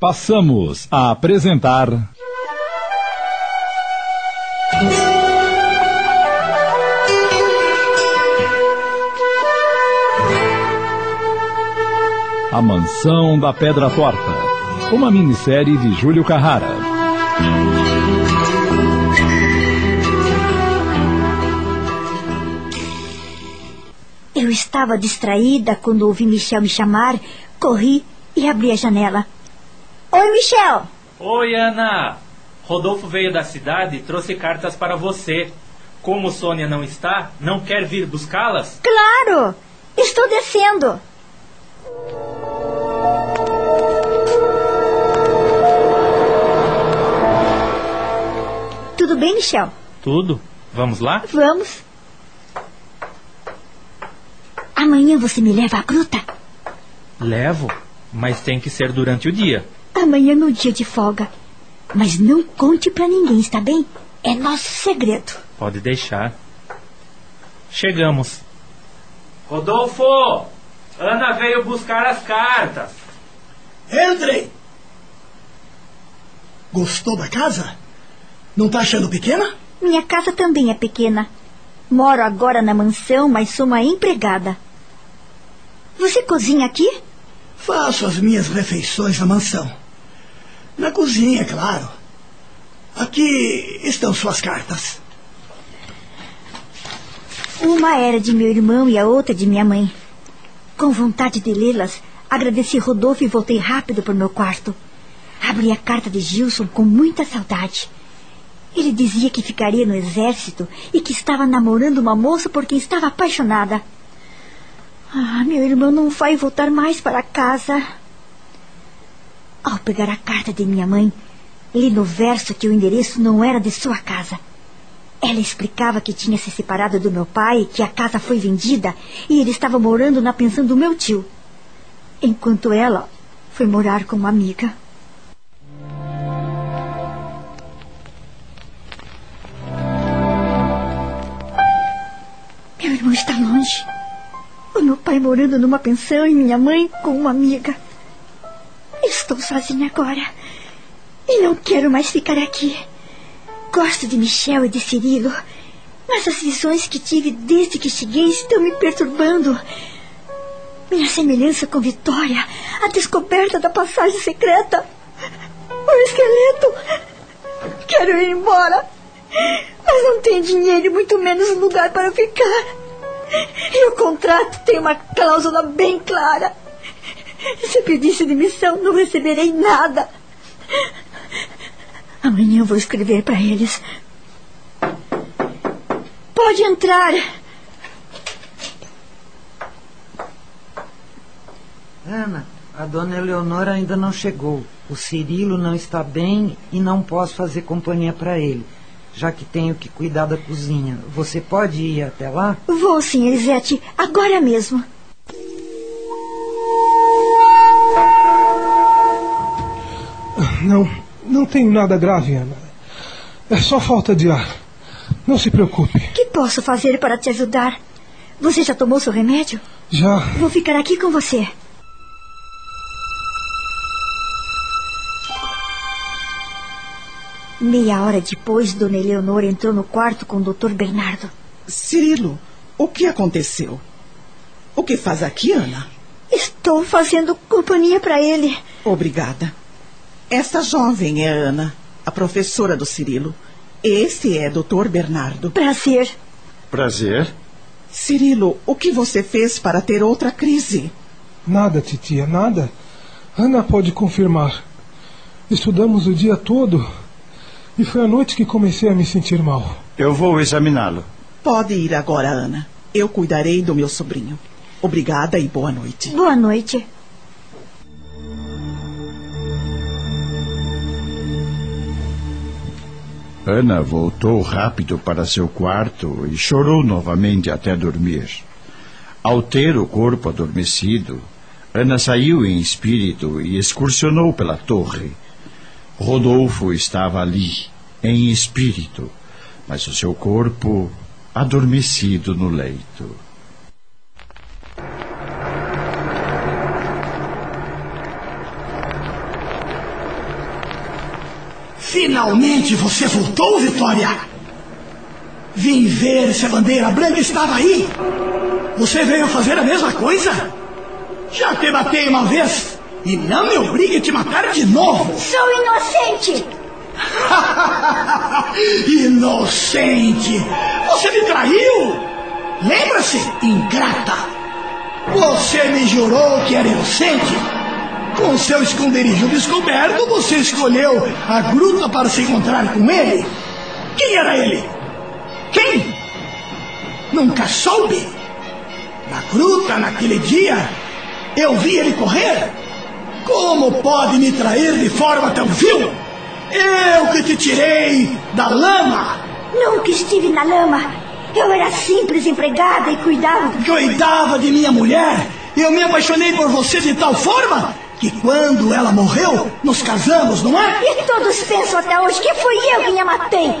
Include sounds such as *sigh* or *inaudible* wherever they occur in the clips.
Passamos a apresentar. A Mansão da Pedra Torta. Uma minissérie de Júlio Carrara. Eu estava distraída quando ouvi Michel me chamar, corri e abri a janela. Michel! Oi, Ana! Rodolfo veio da cidade e trouxe cartas para você. Como Sônia não está, não quer vir buscá-las? Claro! Estou descendo. Tudo bem, Michel? Tudo. Vamos lá? Vamos. Amanhã você me leva à gruta? Levo, mas tem que ser durante o dia. Amanhã é meu dia de folga. Mas não conte pra ninguém, está bem? É nosso segredo. Pode deixar. Chegamos. Rodolfo! Ana veio buscar as cartas. Entrem! Gostou da casa? Não tá achando pequena? Minha casa também é pequena. Moro agora na mansão, mas sou uma empregada. Você cozinha aqui? Faço as minhas refeições na mansão. Na cozinha, claro. Aqui estão suas cartas. Uma era de meu irmão e a outra de minha mãe. Com vontade de lê-las, agradeci Rodolfo e voltei rápido para o meu quarto. Abri a carta de Gilson com muita saudade. Ele dizia que ficaria no exército e que estava namorando uma moça por quem estava apaixonada. Ah, meu irmão não vai voltar mais para casa. Ao pegar a carta de minha mãe, li no verso que o endereço não era de sua casa. Ela explicava que tinha se separado do meu pai, que a casa foi vendida e ele estava morando na pensão do meu tio. Enquanto ela foi morar com uma amiga. Meu irmão está longe. O meu pai morando numa pensão e minha mãe com uma amiga. Estou sozinha agora. E não quero mais ficar aqui. Gosto de Michel e de Cirilo. Mas as visões que tive desde que cheguei estão me perturbando. Minha semelhança com Vitória, a descoberta da passagem secreta, o esqueleto. Quero ir embora. Mas não tenho dinheiro e muito menos lugar para ficar. E o contrato tem uma cláusula bem clara. Se pedisse demissão, não receberei nada. Amanhã eu vou escrever para eles. Pode entrar. Ana, a dona Eleonora ainda não chegou. O Cirilo não está bem e não posso fazer companhia para ele, já que tenho que cuidar da cozinha. Você pode ir até lá? Vou sim, Elisete, agora mesmo. Não, não tenho nada grave, Ana. É só falta de ar. Não se preocupe. O que posso fazer para te ajudar? Você já tomou seu remédio? Já. Vou ficar aqui com você. Meia hora depois, Dona Eleonora entrou no quarto com o Dr. Bernardo. Cirilo, o que aconteceu? O que faz aqui, Ana? Estou fazendo companhia para ele. Obrigada. Esta jovem é Ana, a professora do Cirilo. Esse é Dr. Bernardo. Prazer. Prazer. Cirilo, o que você fez para ter outra crise? Nada, titia, nada. Ana pode confirmar. Estudamos o dia todo e foi à noite que comecei a me sentir mal. Eu vou examiná-lo. Pode ir agora, Ana. Eu cuidarei do meu sobrinho. Obrigada e boa noite. Boa noite. Ana voltou rápido para seu quarto e chorou novamente até dormir. Ao ter o corpo adormecido, Ana saiu em espírito e excursionou pela torre. Rodolfo estava ali, em espírito, mas o seu corpo adormecido no leito. Finalmente você voltou, Vitória! Vim ver se a bandeira branca estava aí. Você veio fazer a mesma coisa? Já te matei uma vez e não me obrigue a te matar de novo. Sou inocente! *laughs* Inocente! Você me traiu! Lembra-se, ingrata! Você me jurou que era inocente! Com seu esconderijo descoberto, você escolheu a gruta para se encontrar com ele? Quem era ele? Quem? Nunca soube? Na gruta, naquele dia, eu vi ele correr? Como pode me trair de forma tão vil? Eu que te tirei da lama! Nunca estive na lama. Eu era simples empregada e cuidava. Cuidava de minha mulher. Eu me apaixonei por você de tal forma que quando ela morreu, nos casamos, não é? E todos pensam até hoje que fui eu quem a matei.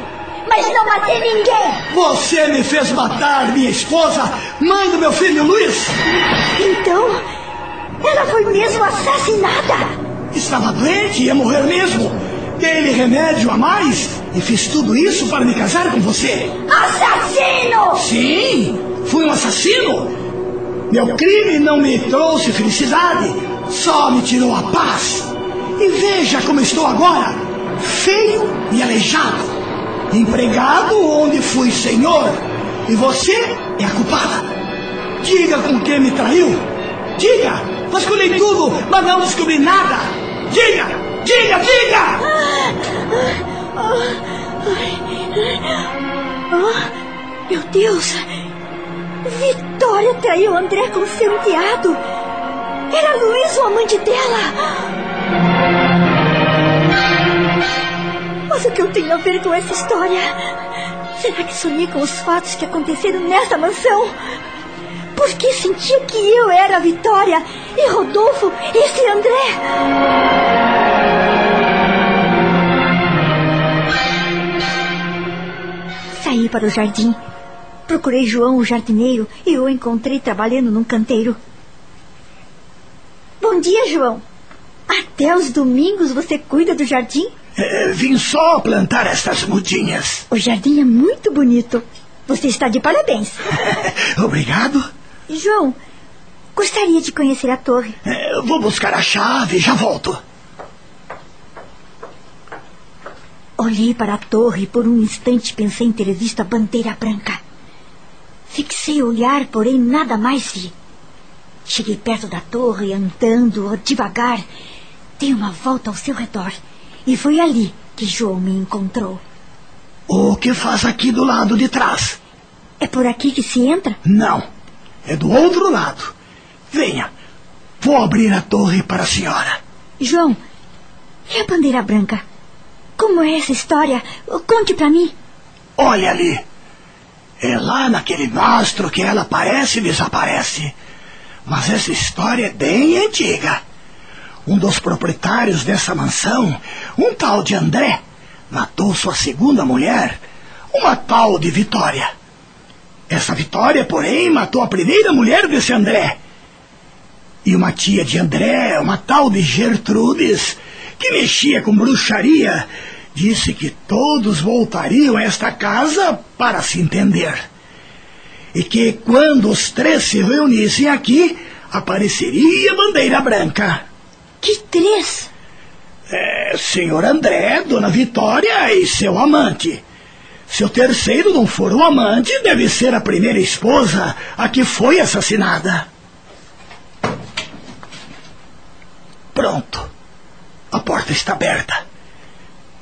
Mas não matei ninguém. Você me fez matar minha esposa, mãe do meu filho Luiz. Então, ela foi mesmo assassinada. Estava doente, ia morrer mesmo. Dei-lhe remédio a mais e fiz tudo isso para me casar com você. Assassino! Sim, fui um assassino. Meu crime não me trouxe felicidade, só me tirou a paz. E veja como estou agora, feio e aleijado. Empregado onde fui senhor. E você é a culpada. Diga com quem me traiu. Diga, vasculhei tudo, mas não descobri nada. Diga, diga, diga! Oh, meu Deus! Vitória traiu André com seu enteado. Era Luiz o amante dela. Mas o que eu tenho a ver com essa história? Será que sonhei com os fatos que aconteceram nessa mansão? Porque sentia que eu era a Vitória e Rodolfo esse André. Saí para o jardim. Procurei João, o jardineiro, e o encontrei trabalhando num canteiro. Bom dia, João. Até os domingos você cuida do jardim? É, vim só plantar estas mudinhas. O jardim é muito bonito. Você está de parabéns. *laughs* Obrigado. João, gostaria de conhecer a torre. É, vou buscar a chave e já volto. Olhei para a torre e por um instante pensei em ter visto a bandeira branca. Fixei o olhar, porém nada mais vi. Cheguei perto da torre, andando devagar. Dei uma volta ao seu redor. E foi ali que João me encontrou. O que faz aqui do lado de trás? É por aqui que se entra? Não. É do outro lado. Venha. Vou abrir a torre para a senhora. João, e a bandeira branca? Como é essa história? Conte para mim. Olha ali. É lá naquele mastro que ela aparece e desaparece. Mas essa história é bem antiga. Um dos proprietários dessa mansão, um tal de André, matou sua segunda mulher, uma tal de Vitória. Essa Vitória, porém, matou a primeira mulher desse André. E uma tia de André, uma tal de Gertrudes, que mexia com bruxaria, disse que todos voltariam a esta casa para se entender. E que quando os três se reunissem aqui, apareceria a bandeira branca. Que três? É, senhor André, dona Vitória e seu amante. Se o terceiro não for o amante, deve ser a primeira esposa, a que foi assassinada. Pronto. A porta está aberta.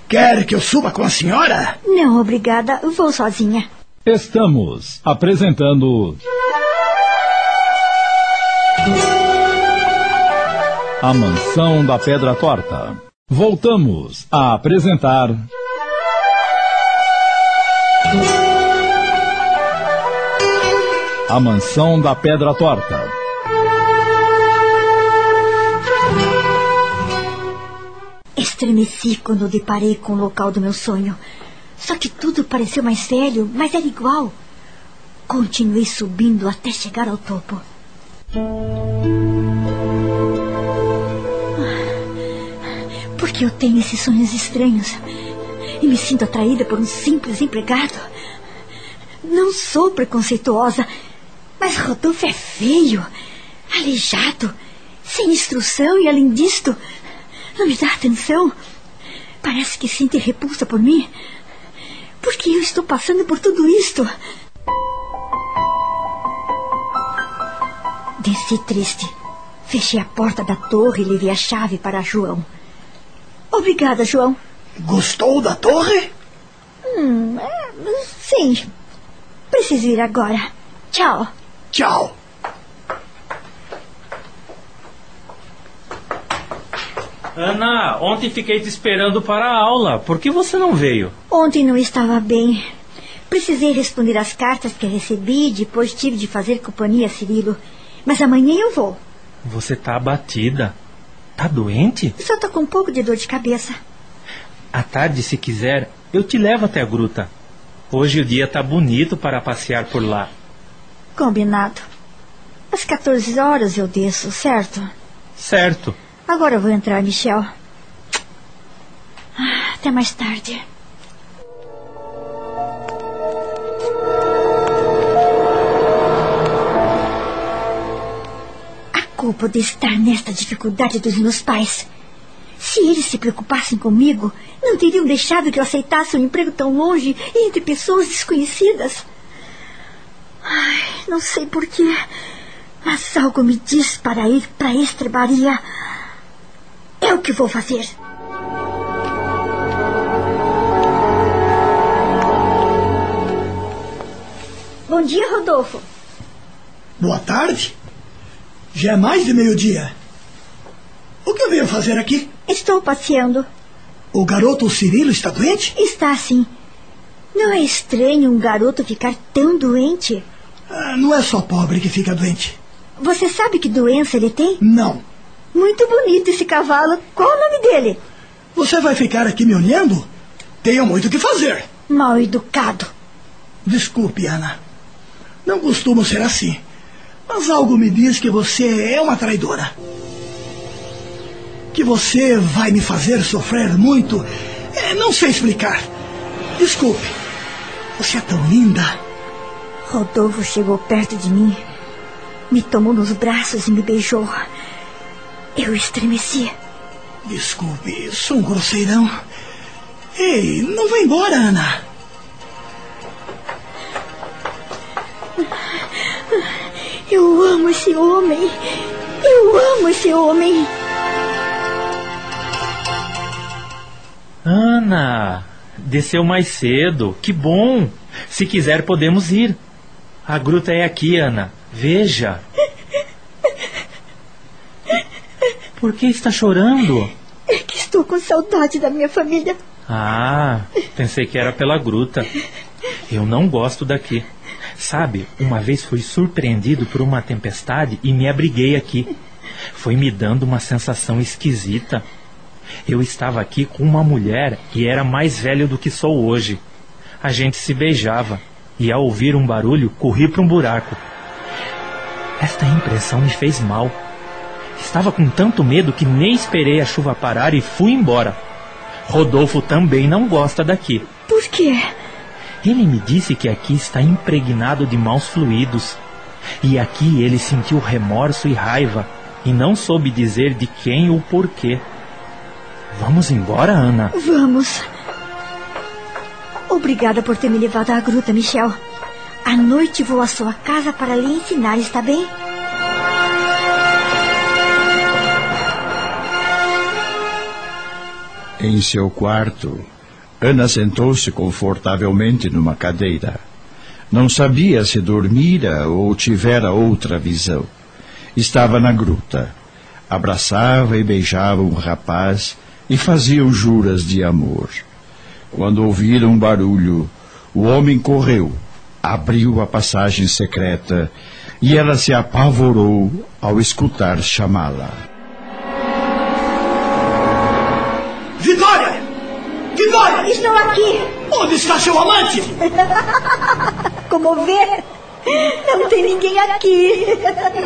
Quer que eu suba com a senhora? Não, obrigada. Vou sozinha. Estamos apresentando. A Mansão da Pedra Torta. Voltamos a apresentar. A Mansão da Pedra Torta. Estremeci quando deparei com o local do meu sonho. Só que tudo pareceu mais velho, mas era igual. Continuei subindo até chegar ao topo. Por que eu tenho esses sonhos estranhos? e me sinto atraída por um simples empregado. Não sou preconceituosa, mas Rodolfo é feio, aleijado, sem instrução e, além disto, não me dá atenção. Parece que sente repulsa por mim. Por que eu estou passando por tudo isto? Desci triste. Fechei a porta da torre e levei a chave para João. Obrigada, João. Gostou da torre? Hum, é, sim. Preciso ir agora. Tchau. Tchau. Ana, ontem fiquei te esperando para a aula. Por que você não veio? Ontem não estava bem. Precisei responder às cartas que recebi e depois tive de fazer companhia a Cirilo. Mas amanhã eu vou. Você tá abatida. Tá doente? Só tô com um pouco de dor de cabeça. À tarde, se quiser, eu te levo até a gruta. Hoje o dia tá bonito para passear por lá. Combinado. Às 14 horas eu desço, certo? Certo. Agora eu vou entrar, Michel. Até mais tarde. A culpa de estar nesta dificuldade dos meus pais. Se eles se preocupassem comigo, não teriam deixado que eu aceitasse um emprego tão longe e entre pessoas desconhecidas. Ai, não sei porquê, mas algo me diz para ir para a estrebaria. É o que vou fazer. Bom dia, Rodolfo. Boa tarde. Já é mais de meio-dia. O que eu venho fazer aqui? Estou passeando. O garoto Cirilo está doente? Está assim. Não é estranho um garoto ficar tão doente? Ah, não é só pobre que fica doente. Você sabe que doença ele tem? Não. Muito bonito esse cavalo. Qual o nome dele? Você vai ficar aqui me olhando? Tenho muito o que fazer. Mal educado. Desculpe, Ana. Não costumo ser assim. Mas algo me diz que você é uma traidora. Que você vai me fazer sofrer muito. É, não sei explicar. Desculpe. Você é tão linda. Rodolfo chegou perto de mim, me tomou nos braços e me beijou. Eu estremeci. Desculpe, sou um grosseirão. Ei, não vá embora, Ana. Eu amo esse homem. Eu amo esse homem. Ana, desceu mais cedo. Que bom. Se quiser, podemos ir. A gruta é aqui, Ana. Veja. Por que está chorando? É que estou com saudade da minha família. Ah, pensei que era pela gruta. Eu não gosto daqui. Sabe, uma vez fui surpreendido por uma tempestade e me abriguei aqui. Foi me dando uma sensação esquisita. Eu estava aqui com uma mulher que era mais velha do que sou hoje. A gente se beijava e, ao ouvir um barulho, corri para um buraco. Esta impressão me fez mal. Estava com tanto medo que nem esperei a chuva parar e fui embora. Rodolfo também não gosta daqui. Por quê? Ele me disse que aqui está impregnado de maus fluidos. E aqui ele sentiu remorso e raiva e não soube dizer de quem ou porquê. Vamos embora, Ana? Vamos. Obrigada por ter me levado à gruta, Michel. À noite vou à sua casa para lhe ensinar, está bem? Em seu quarto, Ana sentou-se confortavelmente numa cadeira. Não sabia se dormira ou tivera outra visão. Estava na gruta. Abraçava e beijava um rapaz e faziam juras de amor. Quando ouviram um barulho, o homem correu, abriu a passagem secreta e ela se apavorou ao escutar chamá-la. Vitória! Vitória! Estou aqui. Onde está seu amante? *laughs* Como vê, não tem ninguém aqui.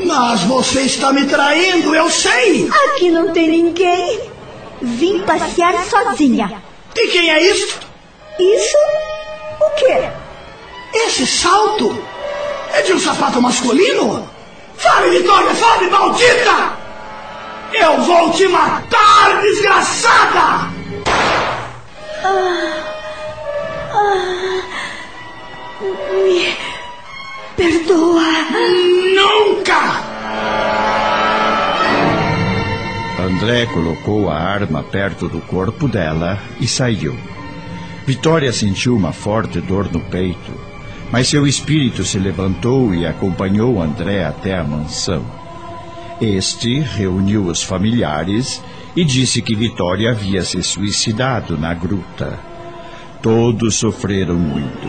Mas você está me traindo, eu sei! Aqui não tem ninguém. Vim passear sozinha. E quem é isso? Isso? O quê? Esse salto é de um sapato masculino? Fale, Vitória, fale, maldita! Eu vou te matar, desgraçada! Ah, ah, me perdoa. Nunca! André colocou a arma perto do corpo dela e saiu. Vitória sentiu uma forte dor no peito, mas seu espírito se levantou e acompanhou André até a mansão. Este reuniu os familiares e disse que Vitória havia se suicidado na gruta. Todos sofreram muito.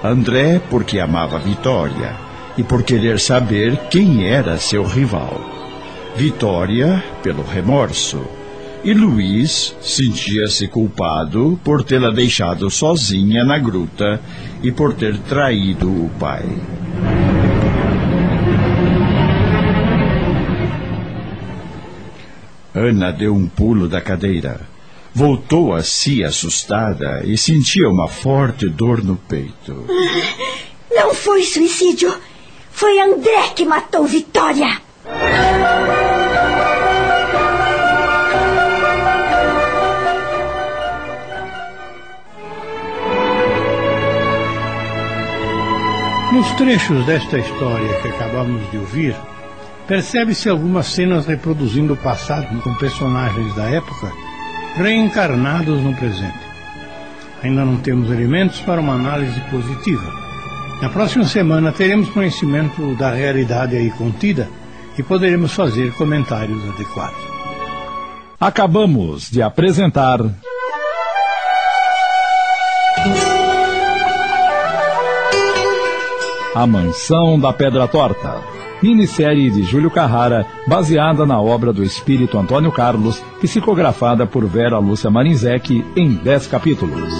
André, porque amava Vitória e por querer saber quem era seu rival. Vitória, pelo remorso. E Luiz sentia-se culpado por tê-la deixado sozinha na gruta e por ter traído o pai. Ana deu um pulo da cadeira. Voltou a si assustada e sentia uma forte dor no peito. *laughs* Não foi suicídio. Foi André que matou Vitória. Nos trechos desta história que acabamos de ouvir, percebe-se algumas cenas reproduzindo o passado com personagens da época reencarnados no presente. Ainda não temos elementos para uma análise positiva. Na próxima semana teremos conhecimento da realidade aí contida e poderemos fazer comentários adequados. Acabamos de apresentar. A Mansão da Pedra Torta. Minissérie de Júlio Carrara, baseada na obra do espírito Antônio Carlos, psicografada por Vera Lúcia Marinzec em 10 capítulos.